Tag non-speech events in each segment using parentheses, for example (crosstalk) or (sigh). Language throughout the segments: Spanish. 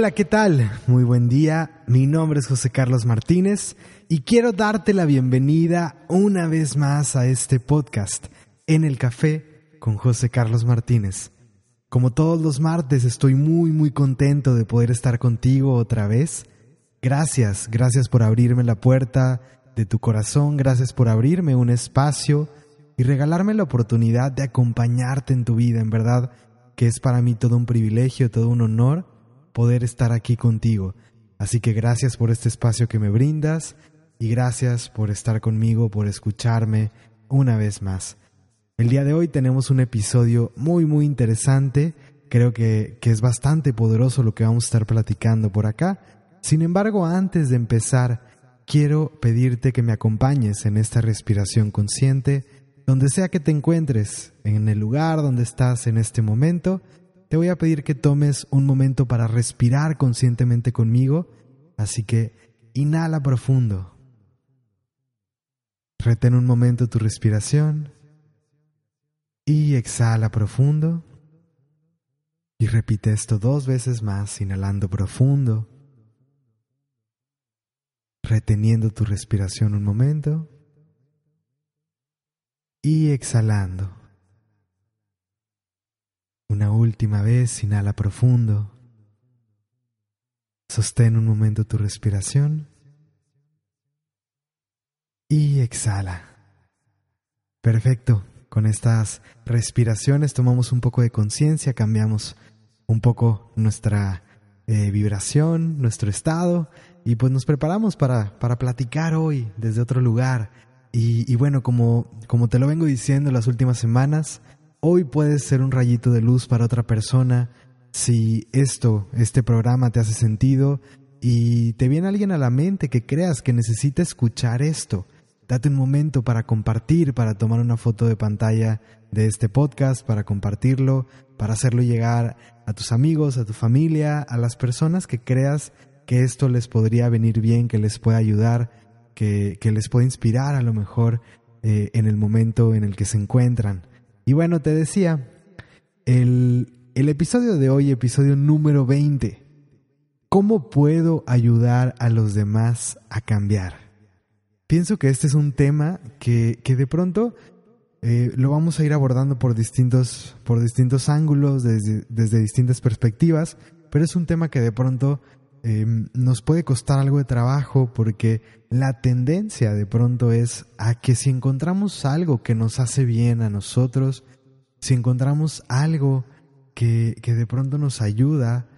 Hola, ¿qué tal? Muy buen día. Mi nombre es José Carlos Martínez y quiero darte la bienvenida una vez más a este podcast en el café con José Carlos Martínez. Como todos los martes estoy muy muy contento de poder estar contigo otra vez. Gracias, gracias por abrirme la puerta de tu corazón, gracias por abrirme un espacio y regalarme la oportunidad de acompañarte en tu vida. En verdad que es para mí todo un privilegio, todo un honor poder estar aquí contigo. Así que gracias por este espacio que me brindas y gracias por estar conmigo, por escucharme una vez más. El día de hoy tenemos un episodio muy muy interesante, creo que, que es bastante poderoso lo que vamos a estar platicando por acá. Sin embargo, antes de empezar, quiero pedirte que me acompañes en esta respiración consciente, donde sea que te encuentres, en el lugar donde estás en este momento, te voy a pedir que tomes un momento para respirar conscientemente conmigo, así que inhala profundo. Retén un momento tu respiración y exhala profundo. Y repite esto dos veces más, inhalando profundo, reteniendo tu respiración un momento y exhalando. Una última vez, inhala profundo. Sostén un momento tu respiración. Y exhala. Perfecto. Con estas respiraciones tomamos un poco de conciencia, cambiamos un poco nuestra eh, vibración, nuestro estado y pues nos preparamos para, para platicar hoy desde otro lugar. Y, y bueno, como, como te lo vengo diciendo las últimas semanas, Hoy puedes ser un rayito de luz para otra persona si esto, este programa te hace sentido y te viene alguien a la mente que creas que necesita escuchar esto. Date un momento para compartir, para tomar una foto de pantalla de este podcast, para compartirlo, para hacerlo llegar a tus amigos, a tu familia, a las personas que creas que esto les podría venir bien, que les pueda ayudar, que, que les pueda inspirar a lo mejor eh, en el momento en el que se encuentran. Y bueno, te decía, el, el episodio de hoy, episodio número 20, ¿cómo puedo ayudar a los demás a cambiar? Pienso que este es un tema que, que de pronto eh, lo vamos a ir abordando por distintos, por distintos ángulos, desde, desde distintas perspectivas, pero es un tema que de pronto eh, nos puede costar algo de trabajo porque la tendencia de pronto es a que si encontramos algo que nos hace bien a nosotros, si encontramos algo que, que de pronto nos ayuda,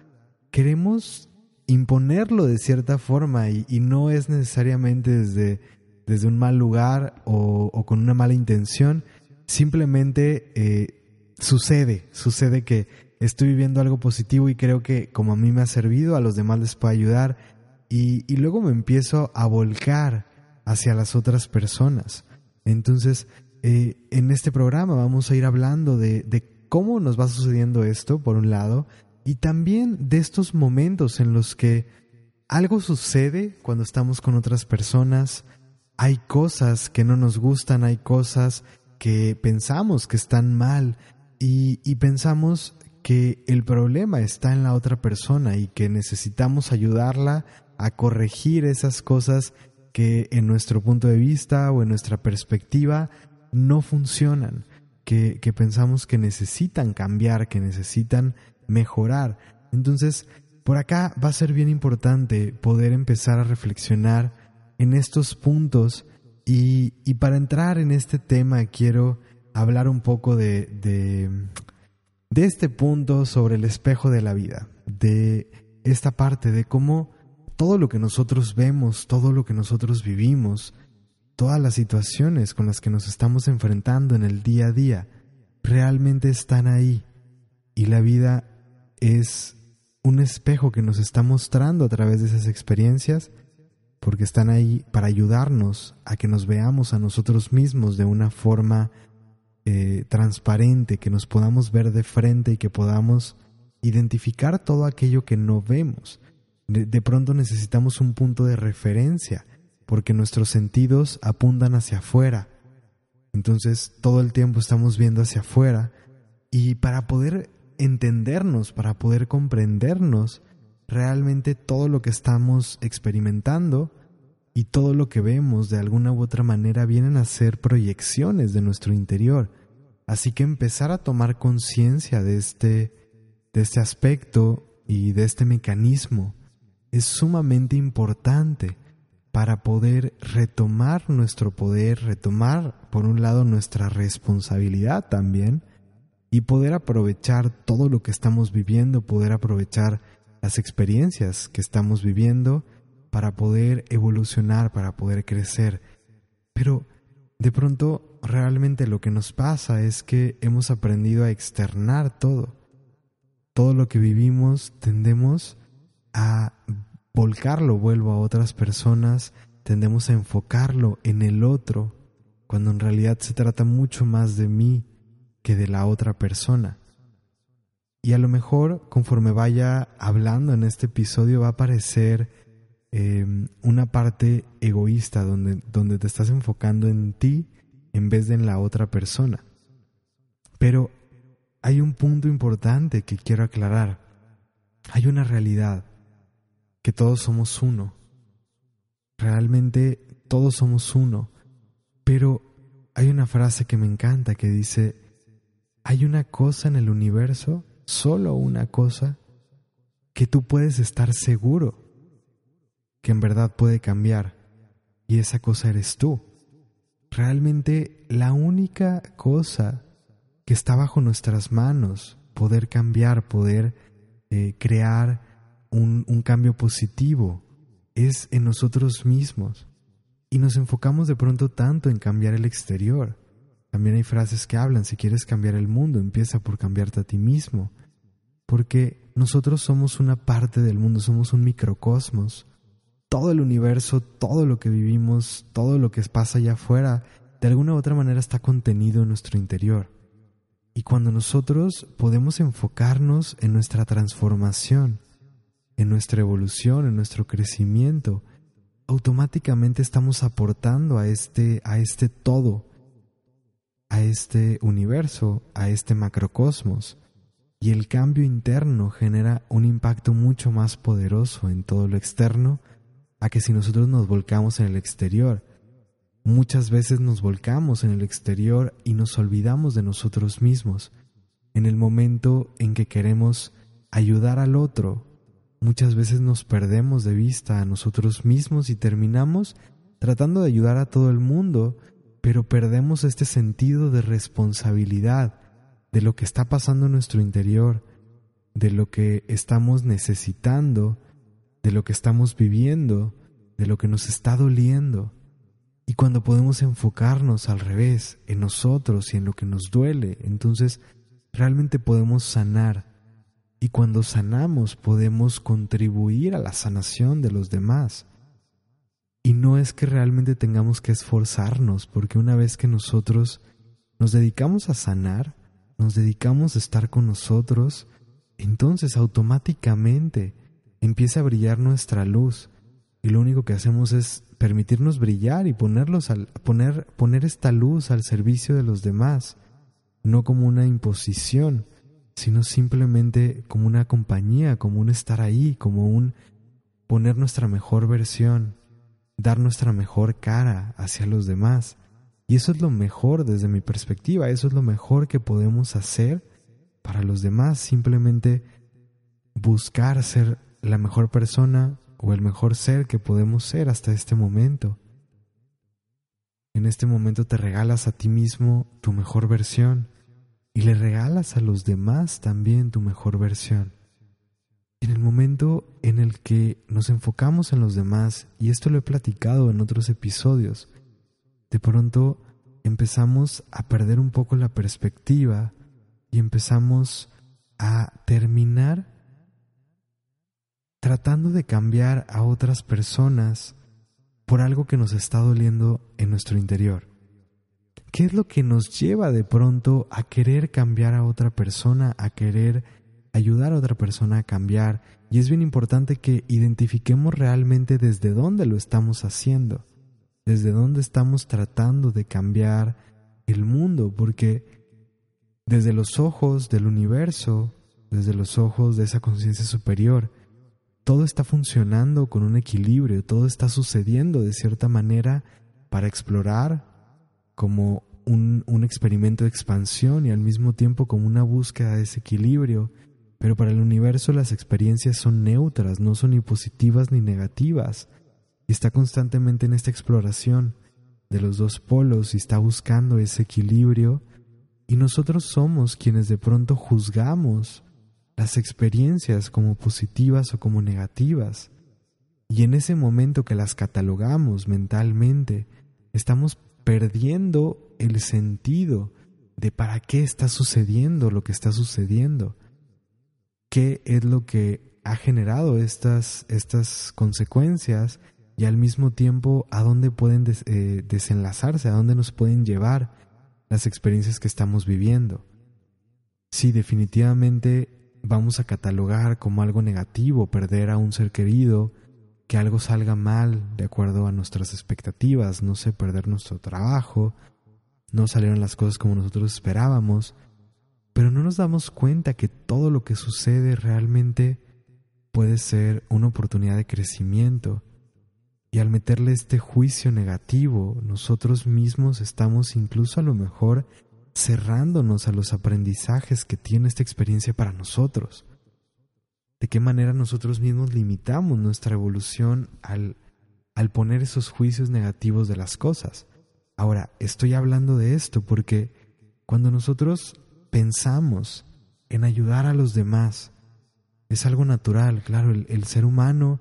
queremos imponerlo de cierta forma y, y no es necesariamente desde, desde un mal lugar o, o, con una mala intención, simplemente eh, sucede, sucede que estoy viviendo algo positivo y creo que como a mí me ha servido, a los demás les puede ayudar y, y luego me empiezo a volcar hacia las otras personas. Entonces, eh, en este programa vamos a ir hablando de, de cómo nos va sucediendo esto, por un lado, y también de estos momentos en los que algo sucede cuando estamos con otras personas, hay cosas que no nos gustan, hay cosas que pensamos que están mal y, y, pensamos que el problema está en la otra persona y que necesitamos ayudarla a corregir esas cosas que en nuestro punto de vista o en nuestra perspectiva no funcionan, que, que pensamos que necesitan cambiar, que necesitan mejorar. Entonces, por acá va a ser bien importante poder empezar a reflexionar en estos puntos y, y para entrar en este tema quiero hablar un poco de, de, de este punto sobre el espejo de la vida, de esta parte de cómo todo lo que nosotros vemos, todo lo que nosotros vivimos, todas las situaciones con las que nos estamos enfrentando en el día a día, realmente están ahí. Y la vida es un espejo que nos está mostrando a través de esas experiencias, porque están ahí para ayudarnos a que nos veamos a nosotros mismos de una forma eh, transparente, que nos podamos ver de frente y que podamos identificar todo aquello que no vemos. De, de, pronto necesitamos un punto de referencia, porque nuestros sentidos apuntan hacia afuera. Entonces todo el tiempo estamos viendo hacia afuera y para poder entendernos, para poder comprendernos, realmente todo lo que estamos experimentando y todo lo que vemos de alguna u otra manera vienen a ser proyecciones de nuestro interior. Así que empezar a tomar conciencia de este, de este aspecto y de este mecanismo es sumamente importante para poder retomar nuestro poder, retomar por un lado nuestra responsabilidad también y poder aprovechar todo lo que estamos viviendo, poder aprovechar las experiencias que estamos viviendo para poder evolucionar, para poder crecer. Pero de pronto realmente lo que nos pasa es que hemos aprendido a externar todo. Todo lo que vivimos tendemos a volcarlo, vuelvo a otras personas, tendemos a enfocarlo en el otro, cuando en realidad se trata mucho más de mí que de la otra persona. Y a lo mejor, conforme vaya hablando en este episodio, va a aparecer em, una parte egoísta donde, donde te estás enfocando en ti en vez de en la otra persona. Pero hay un punto importante que quiero aclarar. Hay una realidad que todos somos uno. Realmente todos somos uno. Pero hay una frase que me encanta que dice, hay una cosa en el universo, solo una cosa, que tú puedes estar seguro que en verdad puede cambiar. Y esa cosa eres tú. Realmente la única cosa que está bajo nuestras manos, poder cambiar, poder eh, crear un, cambio positivo, es en nosotros mismos. Y nos enfocamos de pronto tanto en cambiar el exterior. También hay frases que hablan, si quieres cambiar el mundo, empieza por cambiarte a ti mismo. Porque nosotros somos una parte del mundo, somos un microcosmos. Todo el universo, todo lo que vivimos, todo lo que pasa allá afuera, de alguna u otra manera está contenido en nuestro interior. Y cuando nosotros podemos enfocarnos en nuestra transformación, en nuestra evolución, en nuestro crecimiento, automáticamente estamos aportando a este, a este todo, a este universo, a este macrocosmos. Y el cambio interno genera un impacto mucho más poderoso en todo lo externo a que si nosotros nos volcamos en el exterior. Muchas veces nos volcamos en el exterior y nos olvidamos de nosotros mismos. En el momento en que queremos ayudar al otro, Muchas veces nos perdemos de vista a nosotros mismos y terminamos tratando de ayudar a todo el mundo, pero perdemos este sentido de responsabilidad de lo que está pasando en nuestro interior, de lo que estamos necesitando, de lo que estamos viviendo, de lo que nos está doliendo. Y cuando podemos enfocarnos al revés, en nosotros y en lo que nos duele, entonces realmente podemos sanar y cuando sanamos podemos contribuir a la sanación de los demás. Y no es que realmente tengamos que esforzarnos, porque una vez que nosotros nos dedicamos a sanar, nos dedicamos a estar con nosotros, entonces automáticamente empieza a brillar nuestra luz y lo único que hacemos es permitirnos brillar y ponerlos al, poner, poner esta luz al servicio de los demás, no como una imposición, sino simplemente como una compañía, como un estar ahí, como un poner nuestra mejor versión, dar nuestra mejor cara hacia los demás. Y eso es lo mejor desde mi perspectiva, eso es lo mejor que podemos hacer para los demás, simplemente buscar ser la mejor persona o el mejor ser que podemos ser hasta este momento. En este momento te regalas a ti mismo tu mejor versión y le regalas a los demás también tu mejor versión. En el momento en el que nos enfocamos en los demás, y esto lo he platicado en otros episodios, de pronto empezamos a perder un poco la perspectiva y empezamos a terminar tratando de cambiar a otras personas por algo que nos está doliendo en nuestro interior. ¿Qué es lo que nos lleva de pronto a querer cambiar a otra persona, a querer ayudar a otra persona a cambiar? Y es bien importante que identifiquemos realmente desde dónde lo estamos haciendo, desde dónde estamos tratando de cambiar el mundo, porque desde los ojos del universo, desde los ojos de esa conciencia superior, todo está funcionando con un equilibrio, todo está sucediendo de cierta manera para explorar como un, un, experimento de expansión y al mismo tiempo como una búsqueda de ese equilibrio. Pero para el universo las experiencias son neutras, no son ni positivas ni negativas. Y está constantemente en esta exploración de los dos polos y está buscando ese equilibrio. Y nosotros somos quienes de pronto juzgamos las experiencias como positivas o como negativas. Y en ese momento que las catalogamos mentalmente, estamos perdiendo el sentido de para qué está sucediendo lo que está sucediendo. ¿Qué es lo que ha generado estas, estas consecuencias y al mismo tiempo a dónde pueden eh, desenlazarse, a dónde nos pueden llevar las experiencias que estamos viviendo? Sí, definitivamente vamos a catalogar como algo negativo perder a un ser querido, que algo salga mal de acuerdo a nuestras expectativas, no sé, perder nuestro trabajo, no salieron las cosas como nosotros esperábamos, pero no nos damos cuenta que todo lo que sucede realmente puede ser una oportunidad de crecimiento. Y al meterle este juicio negativo, nosotros mismos estamos incluso a lo mejor cerrándonos a los aprendizajes que tiene esta experiencia para nosotros. De qué manera nosotros mismos limitamos nuestra evolución al, al poner esos juicios negativos de las cosas. Ahora, estoy hablando de esto porque cuando nosotros pensamos en ayudar a los demás, es algo natural, claro, el, ser humano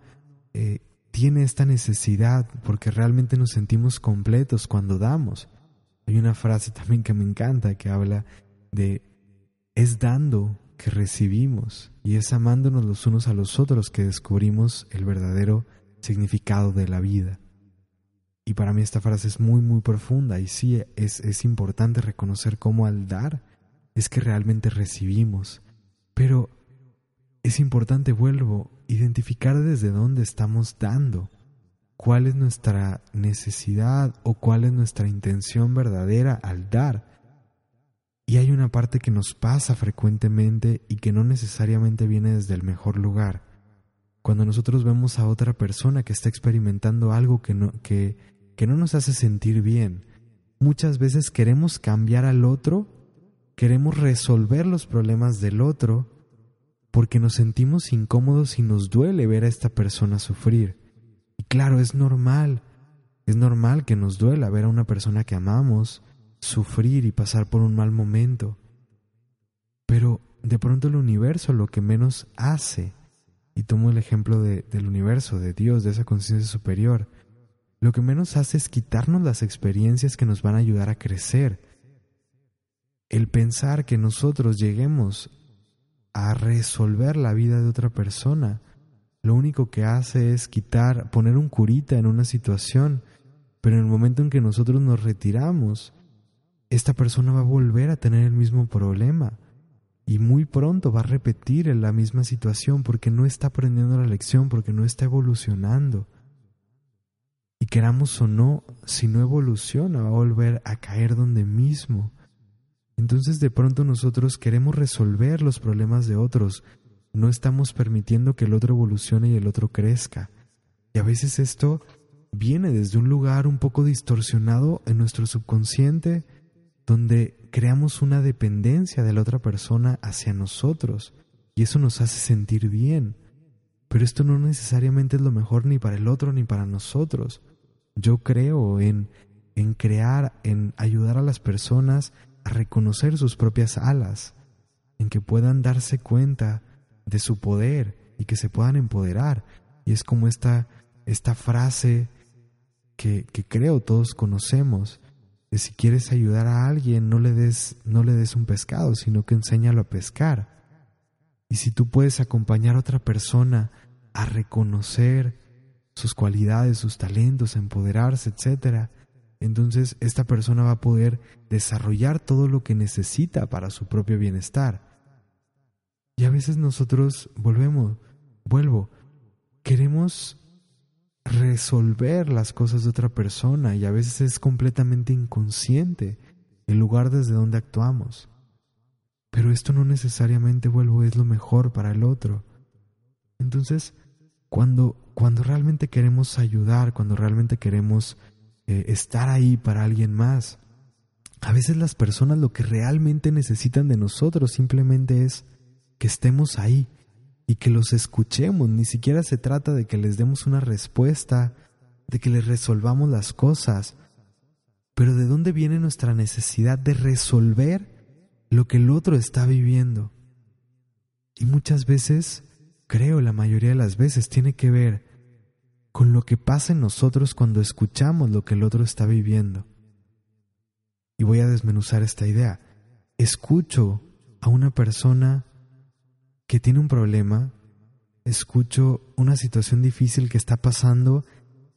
eh, tiene esta necesidad porque realmente nos sentimos completos cuando damos. Hay una frase también que me encanta que habla de es dando que recibimos y es amándonos los unos a los otros que descubrimos el verdadero significado de la vida. Y para mí esta frase es muy muy profunda y sí es, es importante reconocer cómo al dar es que realmente recibimos. Pero es importante, vuelvo, identificar desde dónde estamos dando cuál es nuestra necesidad o cuál es nuestra intención verdadera al dar. Y hay una parte que nos pasa frecuentemente y que no necesariamente viene desde el mejor lugar. Cuando nosotros vemos a otra persona que está experimentando algo que no, que, que no nos hace sentir bien, muchas veces queremos cambiar al otro, queremos resolver los problemas del otro, porque nos sentimos incómodos y nos duele ver a esta persona sufrir. Y claro, es normal, es normal que nos duela ver a una persona que amamos sufrir y pasar por un mal momento. Pero de pronto el universo lo que menos hace, y tomo el ejemplo del universo, de Dios, de esa conciencia superior, lo que menos hace es quitarnos las experiencias que nos van a ayudar a crecer. El pensar que nosotros lleguemos a resolver la vida de otra persona lo único que hace es quitar, poner un curita en una situación, pero en el momento en que nosotros nos retiramos, esta persona va a volver a tener el mismo problema y muy pronto va a repetir en la misma situación porque no está aprendiendo la lección, porque no está evolucionando. Y queramos o no, si no evoluciona, va a volver a caer donde mismo. Entonces de pronto nosotros queremos resolver los problemas de otros, no estamos permitiendo que el otro evolucione y el otro crezca. Y a veces esto viene desde un lugar un poco distorsionado en nuestro subconsciente, donde creamos una dependencia de la otra persona hacia nosotros, y eso nos hace sentir bien. Pero esto no necesariamente es lo mejor ni para el otro ni para nosotros. Yo creo en, en crear, en ayudar a las personas a reconocer sus propias alas, en que puedan darse cuenta de su poder y que se puedan empoderar. Y es como esta, esta frase que, que creo todos conocemos, de si quieres ayudar a alguien, no le des, no le des un pescado, sino que enséñalo a pescar. Y si tú puedes acompañar a otra persona a reconocer sus cualidades, sus talentos, a empoderarse, etc., entonces esta persona va a poder desarrollar todo lo que necesita para su propio bienestar. Y a veces nosotros volvemos, vuelvo, queremos resolver las cosas de otra persona y a veces es completamente inconsciente el lugar desde donde actuamos. Pero esto no necesariamente, vuelvo, es lo mejor para el otro. Entonces, cuando, cuando realmente queremos ayudar, cuando realmente queremos eh, estar ahí para alguien más. A veces las personas lo que realmente necesitan de nosotros simplemente es que estemos ahí y que los escuchemos. Ni siquiera se trata de que les demos una respuesta, de que les resolvamos las cosas. Pero ¿de dónde viene nuestra necesidad de resolver lo que el otro está viviendo? Y muchas veces, creo la mayoría de las veces, tiene que ver con lo que pasa en nosotros cuando escuchamos lo que el otro está viviendo. Y voy a desmenuzar esta idea. Escucho a una persona que tiene un problema, escucho una situación difícil que está pasando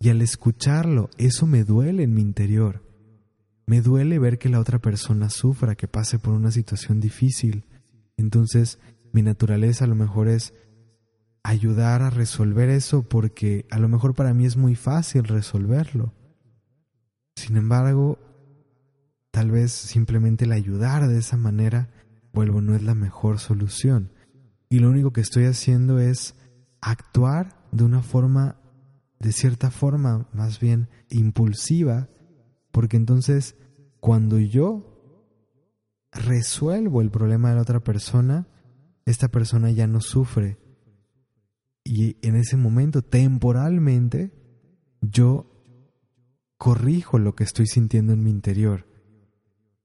y al escucharlo, eso me duele en mi interior. Me duele ver que la otra persona sufra, que pase por una situación difícil. Entonces, mi naturaleza a lo mejor es ayudar a resolver eso porque a lo mejor para mí es muy fácil resolverlo. Sin embargo, tal vez simplemente el ayudar de esa manera, vuelvo, no es la mejor solución. Y lo único que estoy haciendo es actuar de una forma, de cierta forma, más bien impulsiva, porque entonces cuando yo resuelvo el problema de la otra persona, esta persona ya no sufre. Y en ese momento, temporalmente, yo corrijo lo que estoy sintiendo en mi interior.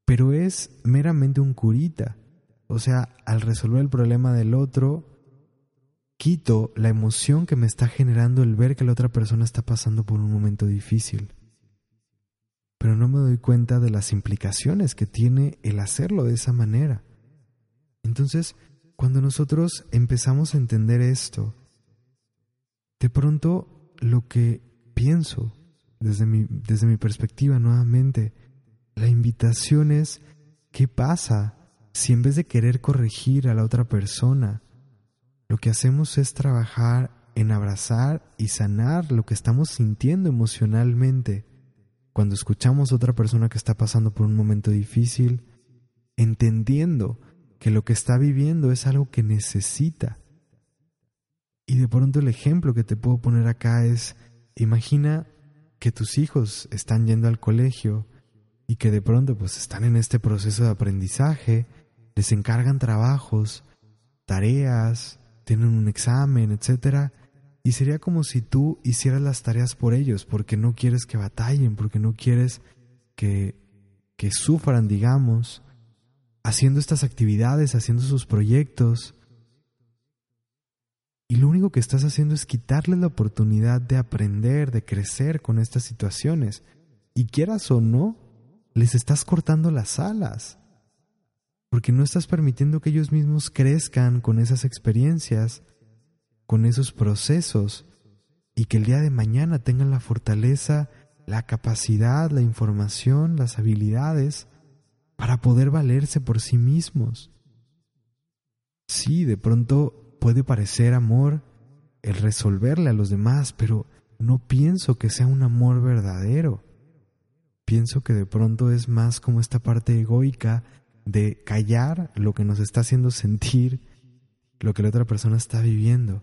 Pero es meramente un curita. O sea, al resolver el problema del otro, quito la emoción que me está generando el ver que la otra persona está pasando por un momento difícil. Pero no me doy cuenta de las implicaciones que tiene el hacerlo de esa manera. Entonces, cuando nosotros empezamos a entender esto, de pronto lo que pienso desde mi, desde mi perspectiva nuevamente, la invitación es, ¿qué pasa si en vez de querer corregir a la otra persona, lo que hacemos es trabajar en abrazar y sanar lo que estamos sintiendo emocionalmente? Cuando escuchamos a otra persona que está pasando por un momento difícil, entendiendo que lo que está viviendo es algo que necesita. Y de pronto el ejemplo que te puedo poner acá es, imagina que tus hijos están yendo al colegio y que de pronto pues están en este proceso de aprendizaje, les encargan trabajos, tareas, tienen un examen, etcétera, y sería como si tú hicieras las tareas por ellos, porque no quieres que batallen, porque no quieres que que sufran, digamos, haciendo estas actividades, haciendo sus proyectos. Y lo único que estás haciendo es quitarles la oportunidad de aprender, de crecer con estas situaciones. Y quieras o no, les estás cortando las alas. Porque no estás permitiendo que ellos mismos crezcan con esas experiencias, con esos procesos, y que el día de mañana tengan la fortaleza, la capacidad, la información, las habilidades para poder valerse por sí mismos. Sí, de pronto puede parecer amor el resolverle a los demás, pero no pienso que sea un amor verdadero. Pienso que de pronto es más como esta parte egoica de callar lo que nos está haciendo sentir lo que la otra persona está viviendo.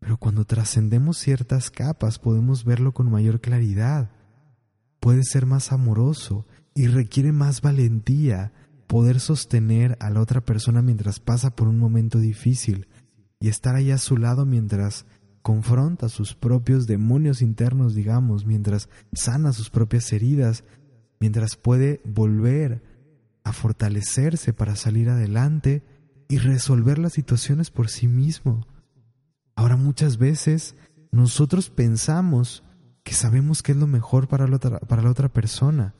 Pero cuando trascendemos ciertas capas podemos verlo con mayor claridad. Puede ser más amoroso y requiere más valentía poder sostener a la otra persona mientras pasa por un momento difícil y estar ahí a su lado mientras confronta sus propios demonios internos, digamos, mientras sana sus propias heridas, mientras puede volver a fortalecerse para salir adelante y resolver las situaciones por sí mismo. Ahora muchas veces nosotros pensamos que sabemos qué es lo mejor para la otra, para la otra persona,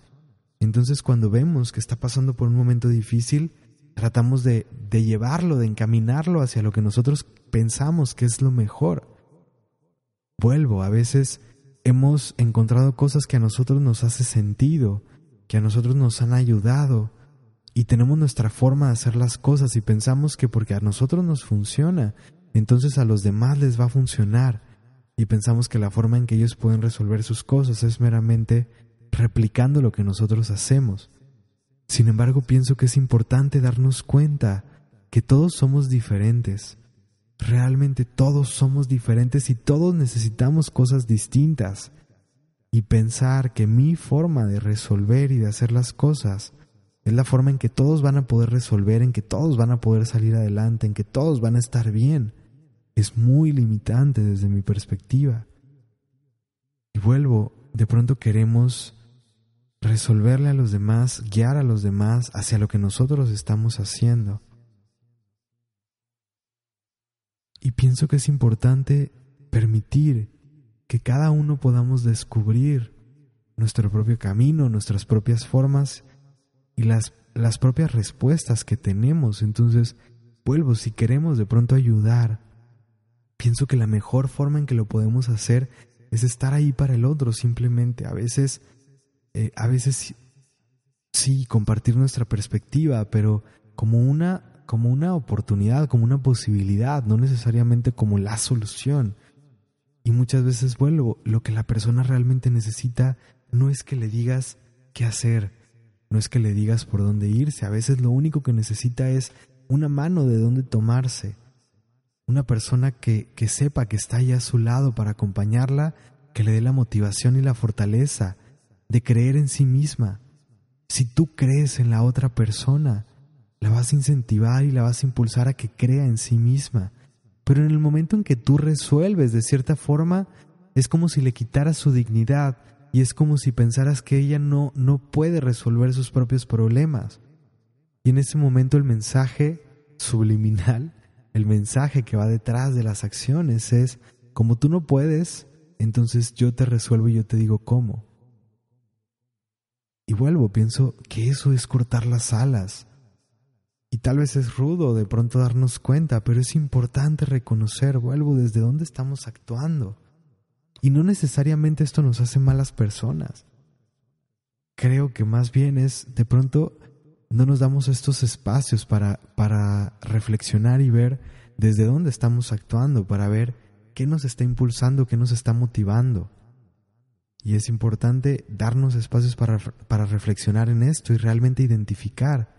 entonces cuando vemos que está pasando por un momento difícil, tratamos de, de llevarlo, de encaminarlo hacia lo que nosotros pensamos que es lo mejor. Vuelvo, a veces hemos encontrado cosas que a nosotros nos hace sentido, que a nosotros nos han ayudado, y tenemos nuestra forma de hacer las cosas y pensamos que porque a nosotros nos funciona, entonces a los demás les va a funcionar, y pensamos que la forma en que ellos pueden resolver sus cosas es meramente replicando lo que nosotros hacemos. Sin embargo, pienso que es importante darnos cuenta que todos somos diferentes, realmente todos somos diferentes y todos necesitamos cosas distintas. Y pensar que mi forma de resolver y de hacer las cosas es la forma en que todos van a poder resolver, en que todos van a poder salir adelante, en que todos van a estar bien, es muy limitante desde mi perspectiva. Y vuelvo, de pronto queremos resolverle a los demás, guiar a los demás hacia lo que nosotros estamos haciendo. Y pienso que es importante permitir que cada uno podamos descubrir nuestro propio camino, nuestras propias formas y las, las propias respuestas que tenemos. Entonces, vuelvo, si queremos de pronto ayudar, pienso que la mejor forma en que lo podemos hacer es estar ahí para el otro, simplemente. A veces, eh, a veces sí, compartir nuestra perspectiva, pero como una, como una oportunidad, como una posibilidad, no necesariamente como la solución. Y muchas veces vuelvo, lo que la persona realmente necesita no es que le digas qué hacer, no es que le digas por dónde irse, a veces lo único que necesita es una mano de dónde tomarse, una persona que, que sepa que está ahí a su lado para acompañarla, que le dé la motivación y la fortaleza de creer en sí misma. Si tú crees en la otra persona, la vas a incentivar y la vas a impulsar a que crea en sí misma. Pero en el momento en que tú resuelves de cierta forma, es como si le quitaras su dignidad, y es como si pensaras que ella no, no puede resolver sus propios problemas. Y en ese momento el mensaje subliminal, el mensaje que va detrás de las acciones es, como tú no puedes, entonces yo te resuelvo y yo te digo cómo. Y vuelvo, pienso que eso es cortar las alas. Y tal vez es rudo de pronto darnos cuenta, pero es importante reconocer, vuelvo, desde dónde estamos actuando. Y no necesariamente esto nos hace malas personas. Creo que más bien es, de pronto, no nos damos estos espacios para, para reflexionar y ver desde dónde estamos actuando, para ver qué nos está impulsando, qué nos está motivando. Y es importante darnos espacios para, para reflexionar en esto y realmente identificar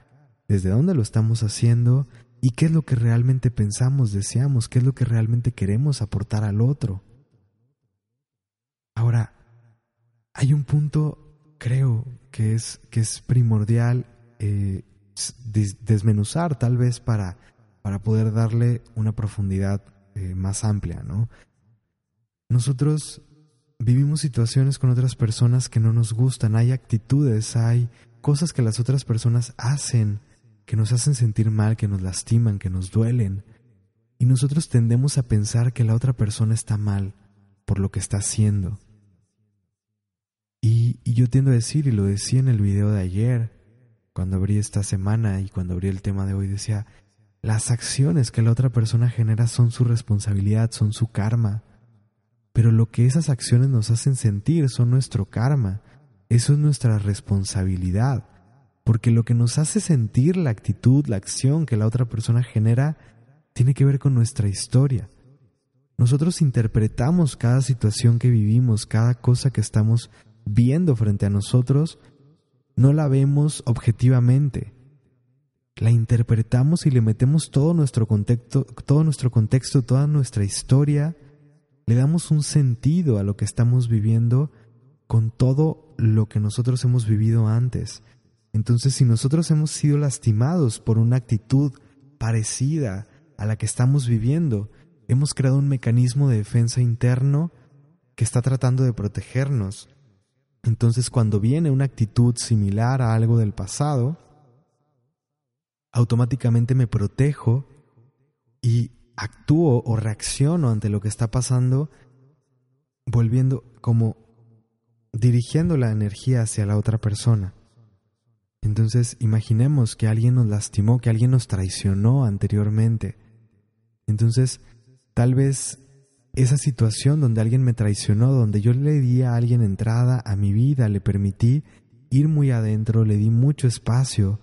desde dónde lo estamos haciendo y qué es lo que realmente pensamos, deseamos, qué es lo que realmente queremos aportar al otro. Ahora, hay un punto, creo, que es, que es primordial eh, desmenuzar tal vez para, para poder darle una profundidad eh, más amplia, ¿no? Nosotros vivimos situaciones con otras personas que no nos gustan, hay actitudes, hay cosas que las otras personas hacen que nos hacen sentir mal, que nos lastiman, que nos duelen. Y nosotros tendemos a pensar que la otra persona está mal por lo que está haciendo. Y, yo tiendo a decir, y lo decía en el video de ayer, cuando abrí esta semana y cuando abrí el tema de hoy, decía, las acciones que la otra persona genera son su responsabilidad, son su karma. Pero lo que esas acciones nos hacen sentir son nuestro karma. Eso es nuestra responsabilidad. Porque lo que nos hace sentir la actitud, la acción que la otra persona genera, tiene que ver con nuestra historia. Nosotros interpretamos cada situación que vivimos, cada cosa que estamos viendo frente a nosotros, no la vemos objetivamente. La interpretamos y le metemos todo nuestro contexto, todo nuestro contexto, toda nuestra historia, le damos un sentido a lo que estamos viviendo con todo lo que nosotros hemos vivido antes. Entonces, si nosotros hemos sido lastimados por una actitud parecida a la que estamos viviendo, hemos creado un mecanismo de defensa interno que está tratando de protegernos entonces cuando viene una actitud similar a algo del pasado, automáticamente me protejo y actúo o reacciono ante lo que está pasando, volviendo como dirigiendo la energía hacia la otra persona. Entonces imaginemos que alguien nos lastimó, que alguien nos traicionó anteriormente. Entonces, tal vez esa situación donde alguien me traicionó, donde yo le di a alguien entrada a mi vida, le permití ir muy adentro, le di mucho espacio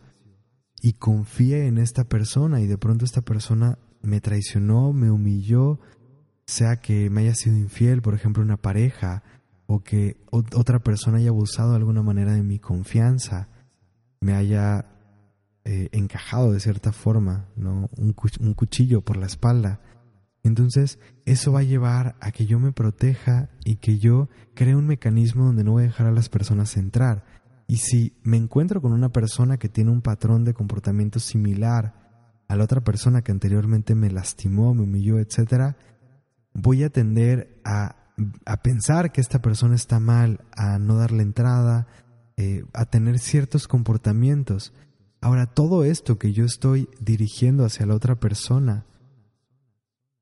y confié en esta persona y de pronto esta persona me traicionó, me humilló, sea que me haya sido infiel, por ejemplo, una pareja, o que otra persona haya abusado de alguna manera de mi confianza, me haya eh, encajado de cierta forma, ¿no? un cuchillo por la espalda Entonces, eso va a llevar a que yo me proteja y que yo cree un mecanismo donde no voy a dejar a las personas entrar. Y si me encuentro con una persona que tiene un patrón de comportamiento similar a la otra persona que anteriormente me lastimó, me humilló, etc., voy a tender a, a pensar que esta persona está mal, a no darle entrada, eh, a tener ciertos comportamientos. Ahora, todo esto que yo estoy dirigiendo hacia la otra persona,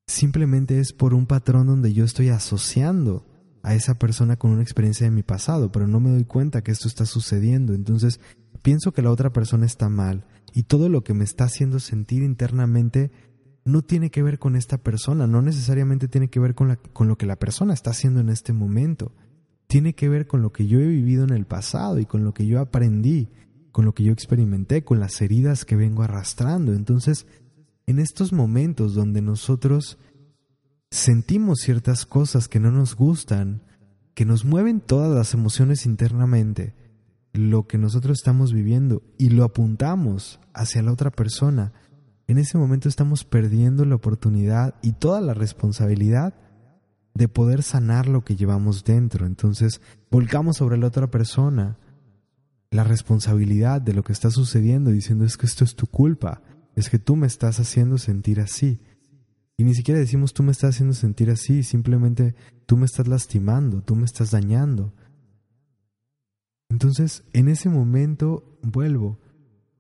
simplemente es por un patrón donde yo estoy asociando a esa persona con una experiencia de mi pasado, pero no me doy cuenta que esto está sucediendo. Entonces, pienso que la otra persona está mal y todo lo que me está haciendo sentir internamente no tiene que ver con esta persona, no necesariamente tiene que ver con, con lo que la persona está haciendo en este momento. Tiene que ver con lo que yo he vivido en el pasado y con lo que yo aprendí, con lo que yo experimenté, con las heridas que vengo arrastrando. Entonces, en estos momentos donde nosotros sentimos ciertas cosas que no nos gustan, que nos mueven todas las emociones internamente, lo que nosotros estamos viviendo y lo apuntamos hacia la otra persona, en ese momento estamos perdiendo la oportunidad y toda la responsabilidad de poder sanar lo que llevamos dentro. Entonces, volcamos sobre la otra persona la responsabilidad de lo que está sucediendo diciendo es que esto es tu culpa, es que tú me estás haciendo sentir así. Y ni siquiera decimos tú me estás haciendo sentir así, simplemente tú me estás lastimando, tú me estás dañando. Entonces, en ese momento, vuelvo,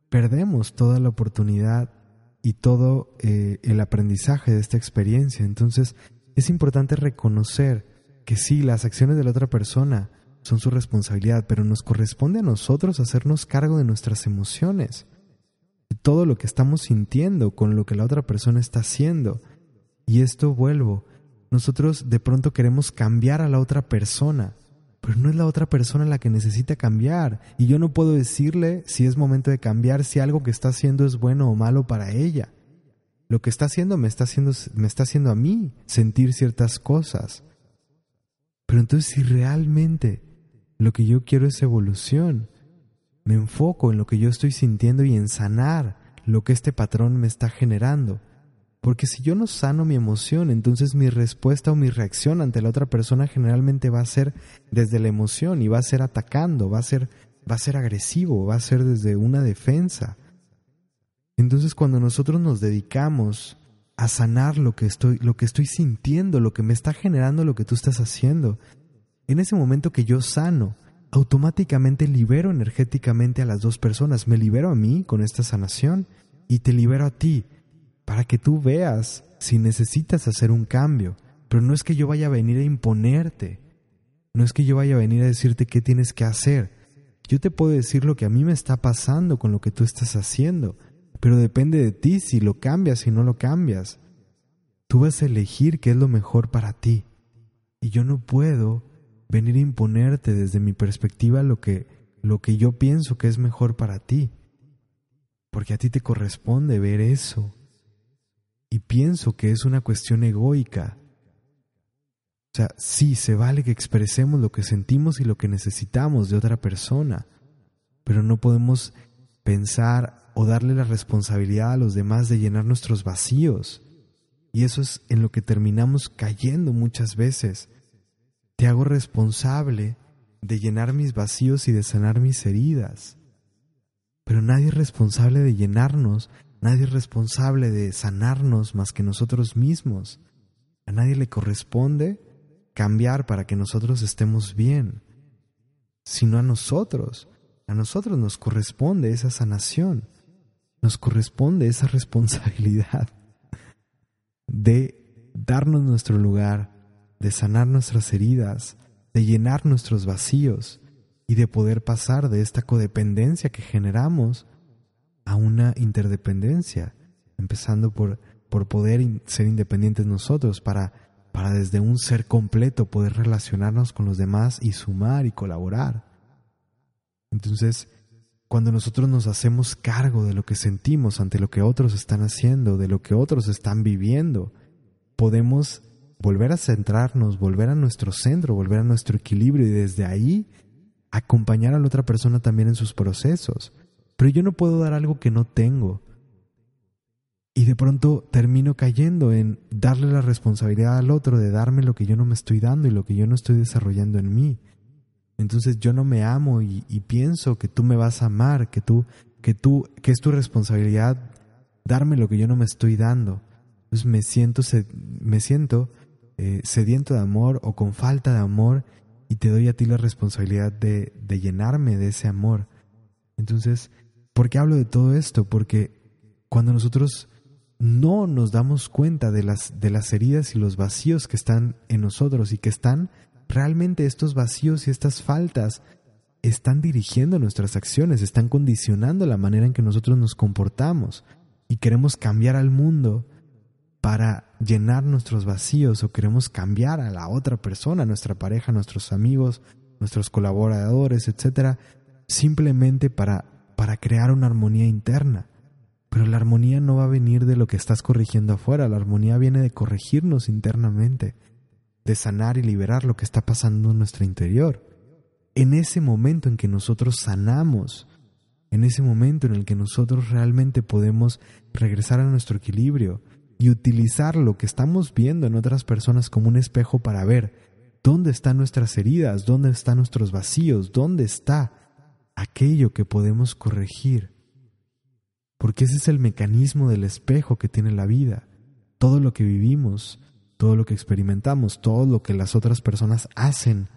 perdemos toda la oportunidad y todo eh, el aprendizaje de esta experiencia. Entonces, es importante reconocer que sí, las acciones de la otra persona son su responsabilidad, pero nos corresponde a nosotros hacernos cargo de nuestras emociones todo lo que estamos sintiendo con lo que la otra persona está haciendo. Y esto vuelvo, nosotros de pronto queremos cambiar a la otra persona, pero no es la otra persona la que necesita cambiar. Y yo no puedo decirle si es momento de cambiar, si algo que está haciendo es bueno o malo para ella. Lo que está haciendo me está haciendo, me está haciendo a mí sentir ciertas cosas. Pero entonces si realmente lo que yo quiero es evolución, me enfoco en lo que yo estoy sintiendo y en sanar lo que este patrón me está generando. Porque si yo no sano mi emoción, entonces mi respuesta o mi reacción ante la otra persona generalmente va a ser desde la emoción y va a ser atacando, va a ser, va a ser agresivo, va a ser desde una defensa. Entonces cuando nosotros nos dedicamos a sanar lo que estoy, lo que estoy sintiendo, lo que me está generando lo que tú estás haciendo, en ese momento que yo sano, automáticamente libero energéticamente a las dos personas. Me libero a mí con esta sanación y te libero a ti para que tú veas si necesitas hacer un cambio. Pero no es que yo vaya a venir a imponerte. No es que yo vaya a venir a decirte qué tienes que hacer. Yo te puedo decir lo que a mí me está pasando con lo que tú estás haciendo, pero depende de ti si lo cambias y no lo cambias. Tú vas a elegir qué es lo mejor para ti. Y yo no puedo venir a imponerte desde mi perspectiva lo que, lo que yo pienso que es mejor para ti. Porque a ti te corresponde ver eso. Y pienso que es una cuestión egoica. O sea, sí, se vale que expresemos lo que sentimos y lo que necesitamos de otra persona, pero no podemos pensar o darle la responsabilidad a los demás de llenar nuestros vacíos. Y eso es en lo que terminamos cayendo muchas veces te hago responsable de llenar mis vacíos y de sanar mis heridas. Pero nadie es responsable de llenarnos, nadie es responsable de sanarnos más que nosotros mismos. A nadie le corresponde cambiar para que nosotros estemos bien, sino a nosotros. A nosotros nos corresponde esa sanación, nos corresponde esa (laughs) responsabilidad de darnos nuestro lugar, de sanar nuestras heridas, de llenar nuestros vacíos y de poder pasar de esta codependencia que generamos a una interdependencia, empezando por, por poder ser independientes nosotros para, para desde un ser completo poder relacionarnos con los demás y sumar y colaborar. Entonces, cuando nosotros nos hacemos cargo de lo que sentimos ante lo que otros están haciendo, de lo que otros están viviendo, podemos volver a centrarnos, volver a nuestro centro, volver a nuestro equilibrio y desde ahí acompañar a la otra persona también en sus procesos. Pero yo no puedo dar algo que no tengo. y de pronto termino cayendo en darle la responsabilidad al otro de darme lo que yo no me estoy dando y lo que yo no estoy desarrollando en mí. Entonces yo no me amo y, pienso que tú me vas a amar, que tú, que tú, que es tu responsabilidad darme lo que yo no me estoy dando. Entonces me siento, me siento eh, sediento de amor o con falta de amor y te doy a ti la responsabilidad de, de llenarme de ese amor. Entonces, ¿por qué hablo de todo esto? Porque cuando nosotros no nos damos cuenta de las, de las heridas y los vacíos que están en nosotros y que están realmente estos vacíos y estas faltas están dirigiendo nuestras acciones, están condicionando la manera en que nosotros nos comportamos y queremos cambiar al mundo para llenar nuestros vacíos o queremos cambiar a la otra persona, nuestra pareja, nuestros amigos, nuestros colaboradores, etcétera, simplemente para, para crear una armonía interna. Pero la armonía no va a venir de lo que estás corrigiendo afuera, la armonía viene de corregirnos internamente, de sanar y liberar lo que está pasando en nuestro interior. En ese momento en que nosotros sanamos, en ese momento en el que nosotros realmente podemos regresar a nuestro equilibrio y utilizar lo que estamos viendo en otras personas como un espejo para ver dónde están nuestras heridas, dónde están nuestros vacíos, dónde está aquello que podemos corregir porque ese es el mecanismo del espejo que tiene la vida. Todo lo que vivimos, todo lo que experimentamos, todo lo que las otras personas hacen,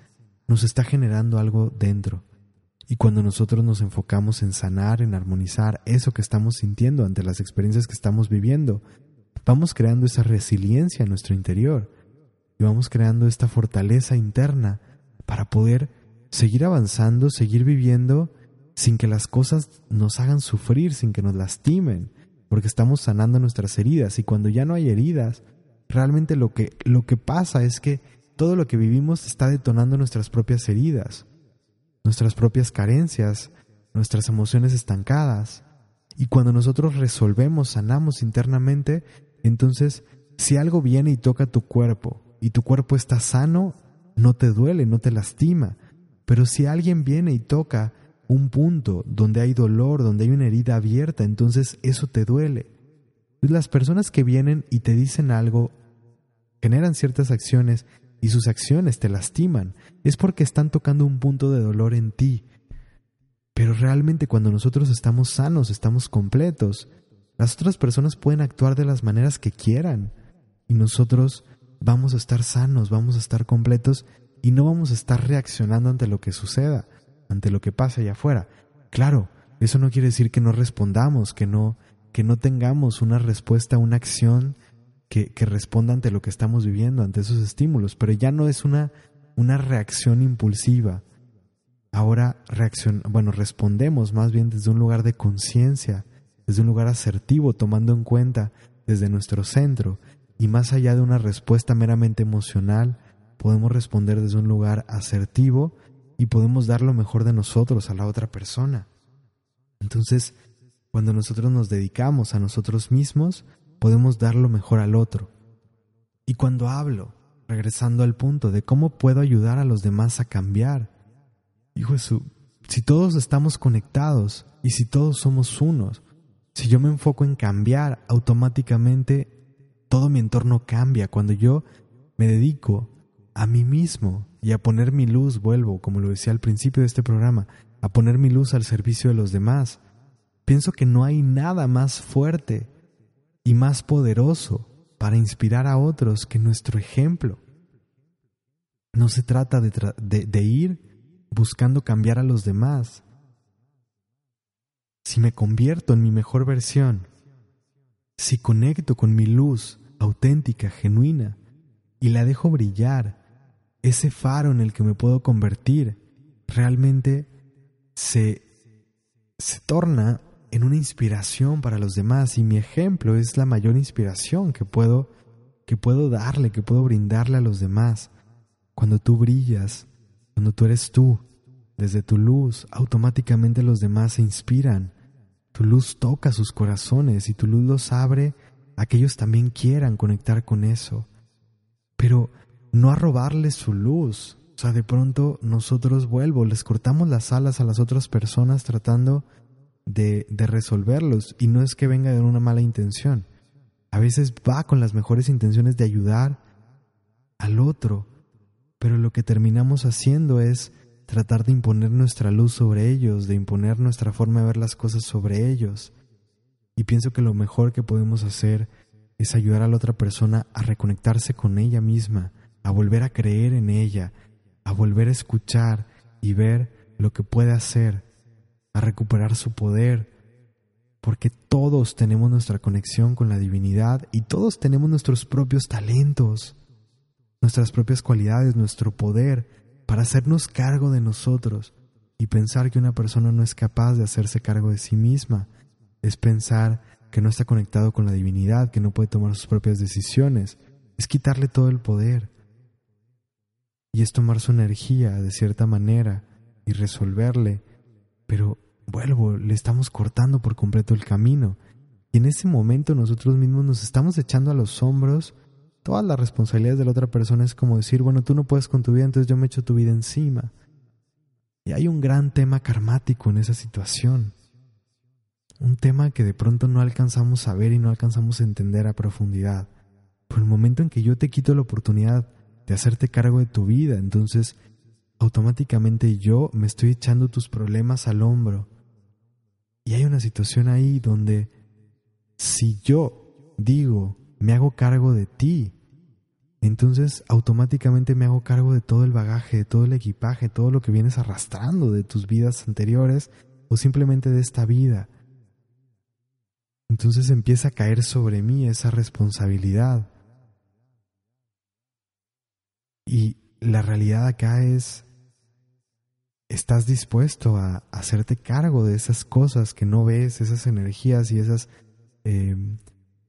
nos está generando algo dentro. Y cuando nosotros nos enfocamos en sanar, en armonizar eso que estamos sintiendo ante las experiencias que estamos viviendo, vamos creando esa resiliencia en nuestro interior y vamos creando esta fortaleza interna para poder seguir avanzando, seguir viviendo sin que las cosas nos hagan sufrir, sin que nos lastimen, porque estamos sanando nuestras heridas y cuando ya no hay heridas, realmente lo que, lo que pasa es que todo lo que vivimos está detonando nuestras propias heridas, nuestras propias carencias, nuestras emociones estancadas. Y cuando nosotros resolvemos, sanamos internamente, entonces si algo viene y toca tu cuerpo y tu cuerpo está sano, no te duele, no te lastima. Pero si alguien viene y toca un punto donde hay dolor, donde hay una herida abierta, entonces eso te duele. Las personas que vienen y te dicen algo, generan ciertas acciones y sus acciones te lastiman, es porque están tocando un punto de dolor en ti. Pero realmente cuando nosotros estamos sanos, estamos completos, las otras personas pueden actuar de las maneras que quieran y nosotros vamos a estar sanos, vamos a estar completos y no vamos a estar reaccionando ante lo que suceda ante lo que pasa allá afuera. Claro, eso no quiere decir que no respondamos, que no, que no tengamos una respuesta, una acción que, que responda ante lo que estamos viviendo, ante esos estímulos, pero ya no es una, una reacción impulsiva. Ahora reaccion, bueno, respondemos más bien desde un lugar de conciencia, desde un lugar asertivo, tomando en cuenta desde nuestro centro y más allá de una respuesta meramente emocional, podemos responder desde un lugar asertivo y podemos dar lo mejor de nosotros a la otra persona. Entonces, cuando nosotros nos dedicamos a nosotros mismos, podemos dar lo mejor al otro. Y cuando hablo, regresando al punto de cómo puedo ayudar a los demás a cambiar, hijo Jesús, si todos estamos conectados y si todos somos unos, si yo me enfoco en cambiar, automáticamente todo mi entorno cambia. Cuando yo me dedico a mí mismo y a poner mi luz, vuelvo, como lo decía al principio de este programa, a poner mi luz al servicio de los demás. Pienso que no hay nada más fuerte y más poderoso para inspirar a otros que nuestro ejemplo. No se trata de, ir buscando cambiar a los demás. Si me convierto en mi mejor versión, si conecto con mi luz auténtica, genuina, y la dejo brillar ese faro en el que me puedo convertir realmente se, se torna en una inspiración para los demás y mi ejemplo es la mayor inspiración que puedo que puedo darle, que puedo brindarle a los demás. Cuando tú brillas, cuando tú eres tú, desde tu luz, automáticamente los demás se inspiran. Tu luz toca sus corazones y tu luz los abre a que ellos también quieran conectar con eso. Pero no a robarles su luz. O sea, de pronto nosotros vuelvo, les cortamos las alas a las otras personas tratando de, de resolverlos. Y no es que venga de una mala intención, a veces va con las mejores intenciones de ayudar al otro, pero lo que terminamos haciendo es tratar de imponer nuestra luz sobre ellos, de imponer nuestra forma de ver las cosas sobre ellos. Y pienso que lo mejor que podemos hacer es ayudar a la otra persona a reconectarse con ella misma, a volver a creer en ella, a volver a escuchar y ver lo que puede hacer, a recuperar su poder, porque todos tenemos nuestra conexión con la divinidad y todos tenemos nuestros propios talentos, nuestras propias cualidades, nuestro poder para hacernos cargo de nosotros. Y pensar que una persona no es capaz de hacerse cargo de sí misma es pensar que no está conectado con la divinidad, que no puede tomar sus propias decisiones, es quitarle todo el poder. Y es tomar su energía de cierta manera y resolverle, pero vuelvo, le estamos cortando por completo el camino. Y en ese momento nosotros mismos nos estamos echando a los hombros todas las responsabilidades de la otra persona. Es como decir, bueno, tú no puedes con tu vida, entonces yo me echo tu vida encima. Y hay un gran tema karmático en esa situación. Un tema que de pronto no alcanzamos a ver y no alcanzamos a entender a profundidad. Por el momento en que yo te quito la oportunidad de hacerte cargo de tu vida, entonces automáticamente yo me estoy echando tus problemas al hombro y hay una situación ahí donde si yo digo, me hago cargo de ti, entonces automáticamente me hago cargo de todo el bagaje, de todo el equipaje, todo lo que vienes arrastrando de tus vidas anteriores o simplemente de esta vida. Entonces empieza a caer sobre mí esa responsabilidad. Y la realidad acá es estás dispuesto a hacerte cargo de esas cosas que no ves, esas energías y esas, em,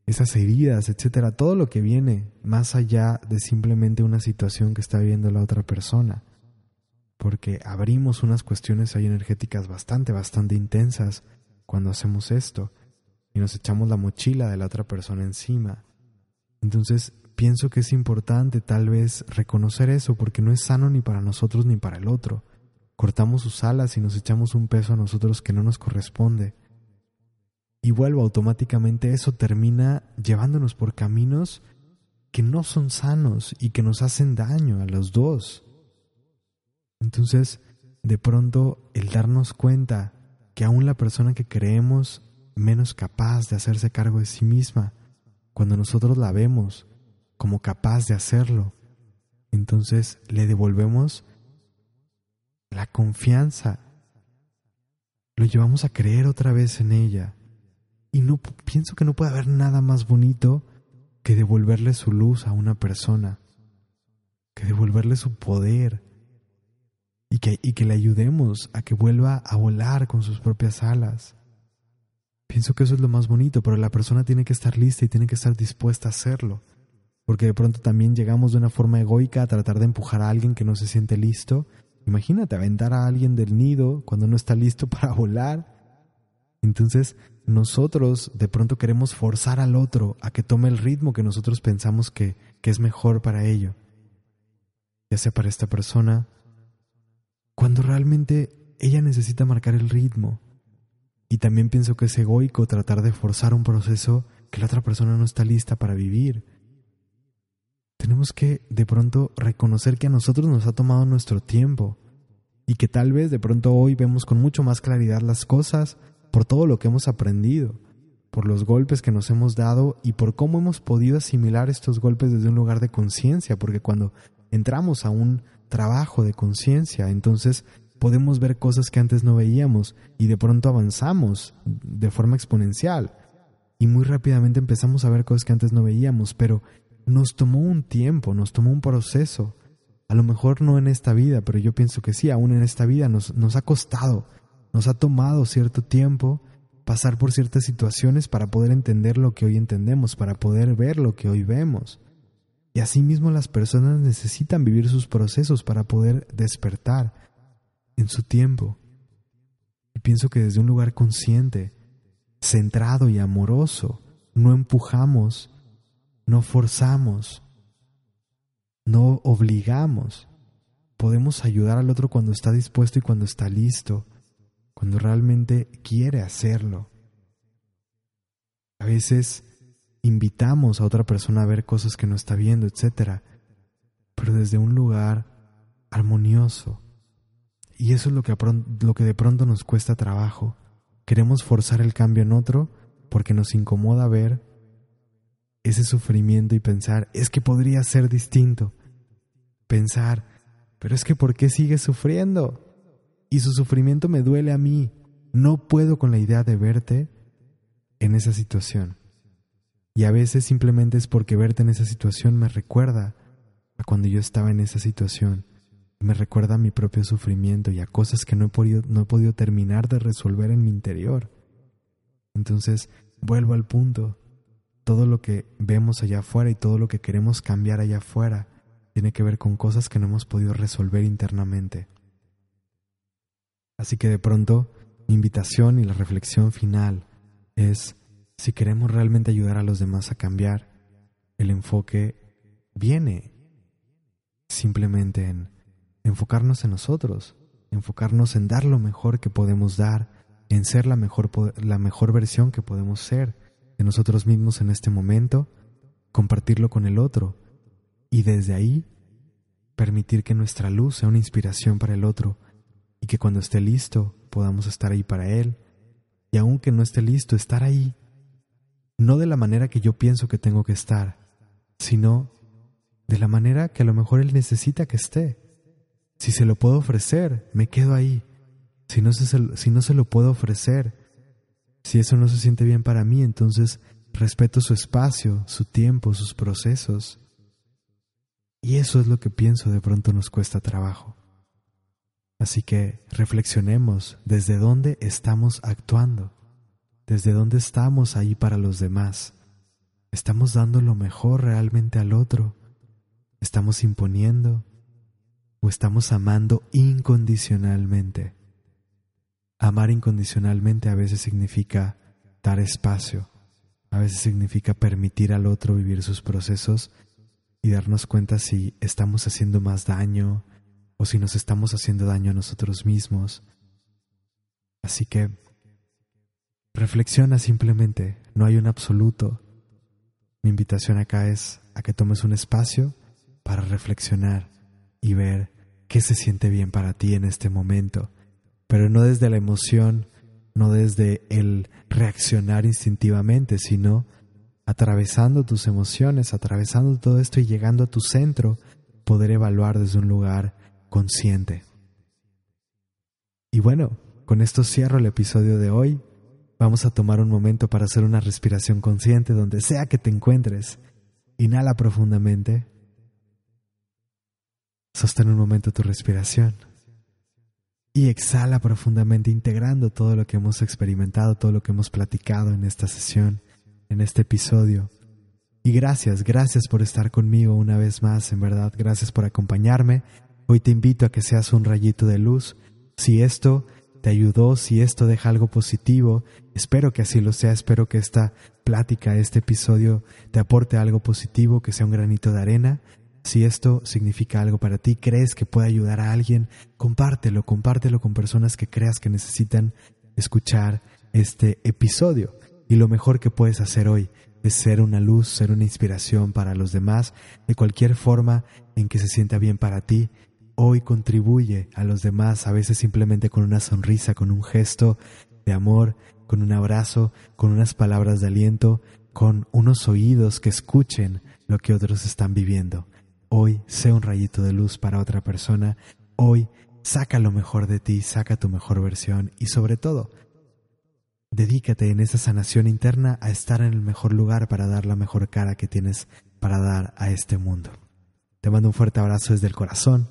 esas heridas, etcétera, todo lo que viene más allá de simplemente una situación que está viviendo la otra persona. Porque abrimos unas cuestiones ahí energéticas bastante, bastante intensas cuando hacemos esto y nos echamos la mochila de la otra persona encima. Entonces, pienso que es importante tal vez reconocer eso porque no es sano ni para nosotros ni para el otro cortamos sus alas y nos echamos un peso a nosotros que no nos corresponde. Y vuelvo automáticamente eso termina llevándonos por caminos que no son sanos y que nos hacen daño a los dos. Entonces, de pronto, el darnos cuenta que aún la persona que creemos menos capaz de hacerse cargo de sí misma, cuando nosotros la vemos como capaz de hacerlo, entonces le devolvemos la confianza. Lo llevamos a creer otra vez en ella. Y no pienso que no puede haber nada más bonito que devolverle su luz a una persona, que devolverle su poder y que, y que le ayudemos a que vuelva a volar con sus propias alas. Pienso que eso es lo más bonito, pero la persona tiene que estar lista y tiene que estar dispuesta a hacerlo, porque de pronto también llegamos de una forma egoica a tratar de empujar a alguien que no se siente listo Imagínate aventar a alguien del nido cuando no está listo (laughs) para volar. Entonces, nosotros de pronto queremos forzar al otro a que tome el ritmo que nosotros pensamos que, que es mejor para ello. Ya sea para esta persona, cuando realmente ella necesita marcar el ritmo. Y también pienso que es egoico tratar de forzar un proceso que la otra persona no está lista para vivir tenemos que de pronto reconocer que a nosotros nos ha tomado nuestro tiempo y que tal vez de pronto hoy vemos con mucho más claridad las cosas por todo lo que hemos aprendido, por los golpes que nos hemos dado y por cómo hemos podido asimilar estos golpes desde un lugar de conciencia, porque cuando entramos a un trabajo de conciencia, entonces podemos ver cosas que antes no veíamos y de pronto avanzamos de forma exponencial y muy rápidamente empezamos a ver cosas que antes no veíamos, pero nos tomó un tiempo, nos tomó un proceso. A lo mejor no en esta vida, pero yo pienso que sí, aún en esta vida nos, nos ha costado, nos ha tomado cierto tiempo pasar por ciertas situaciones para poder entender lo que hoy entendemos, para poder ver lo que hoy vemos. Y asimismo las personas necesitan vivir sus procesos para poder despertar en su tiempo. Y pienso que desde un lugar consciente, centrado y amoroso, no empujamos no forzamos, no obligamos. Podemos ayudar al otro cuando está dispuesto y cuando está listo, cuando realmente quiere hacerlo. A veces invitamos a otra persona a ver cosas que no está viendo, etc. Pero desde un lugar armonioso. Y eso es lo que, lo que de pronto nos cuesta trabajo. Queremos forzar el cambio en otro porque nos incomoda ver ese sufrimiento y pensar, es que podría ser distinto. Pensar, pero es que ¿por qué sigue sufriendo? Y su sufrimiento me duele a mí. No puedo con la idea de verte en esa situación. Y a veces simplemente es porque verte en esa situación me recuerda a cuando yo estaba en esa situación. Me recuerda a mi propio sufrimiento y a cosas que no he podido, no he podido terminar de resolver en mi interior. Entonces, vuelvo al punto. Todo lo que vemos allá afuera y todo lo que queremos cambiar allá afuera tiene que ver con cosas que no hemos podido resolver internamente. Así que de pronto, invitación y la reflexión final es, si queremos realmente ayudar a los demás a cambiar, el enfoque viene simplemente en enfocarnos en nosotros, enfocarnos en dar lo mejor que podemos dar, en ser la mejor, la mejor versión que podemos ser de nosotros mismos en este momento, compartirlo con el otro y desde ahí permitir que nuestra luz sea una inspiración para el otro y que cuando esté listo podamos estar ahí para él y aunque no esté listo, estar ahí, no de la manera que yo pienso que tengo que estar, sino de la manera que a lo mejor él necesita que esté. Si se lo puedo ofrecer, me quedo ahí. Si no, se, si no se lo puedo ofrecer, si eso no se siente bien para mí, entonces respeto su espacio, su tiempo, sus procesos. Y eso es lo que pienso de pronto nos cuesta trabajo. Así que reflexionemos desde dónde estamos actuando, desde dónde estamos ahí para los demás. ¿Estamos dando lo mejor realmente al otro? ¿Estamos imponiendo? ¿O estamos amando incondicionalmente? Amar incondicionalmente a veces significa dar espacio, a veces significa permitir al otro vivir sus procesos y darnos cuenta si estamos haciendo más daño, o si nos estamos haciendo daño a nosotros mismos. Así que reflexiona simplemente, no hay un absoluto. Mi invitación acá es a que tomes un espacio para reflexionar y ver qué se siente bien para ti en este momento, pero no desde la emoción, no desde el reaccionar instintivamente, sino atravesando tus emociones, atravesando todo esto y llegando a tu centro, poder evaluar desde un lugar consciente. Y bueno, con esto cierro el episodio de hoy. Vamos a tomar un momento para hacer una respiración consciente donde sea que te encuentres. Inhala profundamente. Sostén un momento tu respiración. Y exhala profundamente integrando todo lo que hemos experimentado, todo lo que hemos platicado en esta sesión, en este episodio. Y gracias, gracias por estar conmigo una vez más, en verdad, gracias por acompañarme. Hoy te invito a que seas un rayito de luz. Si esto te ayudó, si esto deja algo positivo, espero que así lo sea, espero que esta plática, este episodio te aporte algo positivo, que sea un granito de arena. Si esto significa algo para ti, crees que puede ayudar a alguien, compártelo, compártelo con personas que creas que necesitan escuchar este episodio. Y lo mejor que puedes hacer hoy es ser una luz, ser una inspiración para los demás, de cualquier forma en que se sienta bien para ti hoy contribuye a los demás, a veces simplemente con una sonrisa, con un gesto de amor, con un abrazo, con unas palabras de aliento, con unos oídos que escuchen lo que otros están viviendo. Hoy sé un rayito de luz para otra persona. Hoy saca lo mejor de ti, saca tu mejor versión y sobre todo, dedícate en esa sanación interna a estar en el mejor lugar para dar la mejor cara que tienes para dar a este mundo. Te mando un fuerte abrazo desde el corazón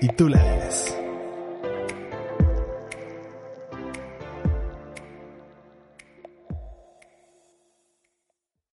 y tú la eres.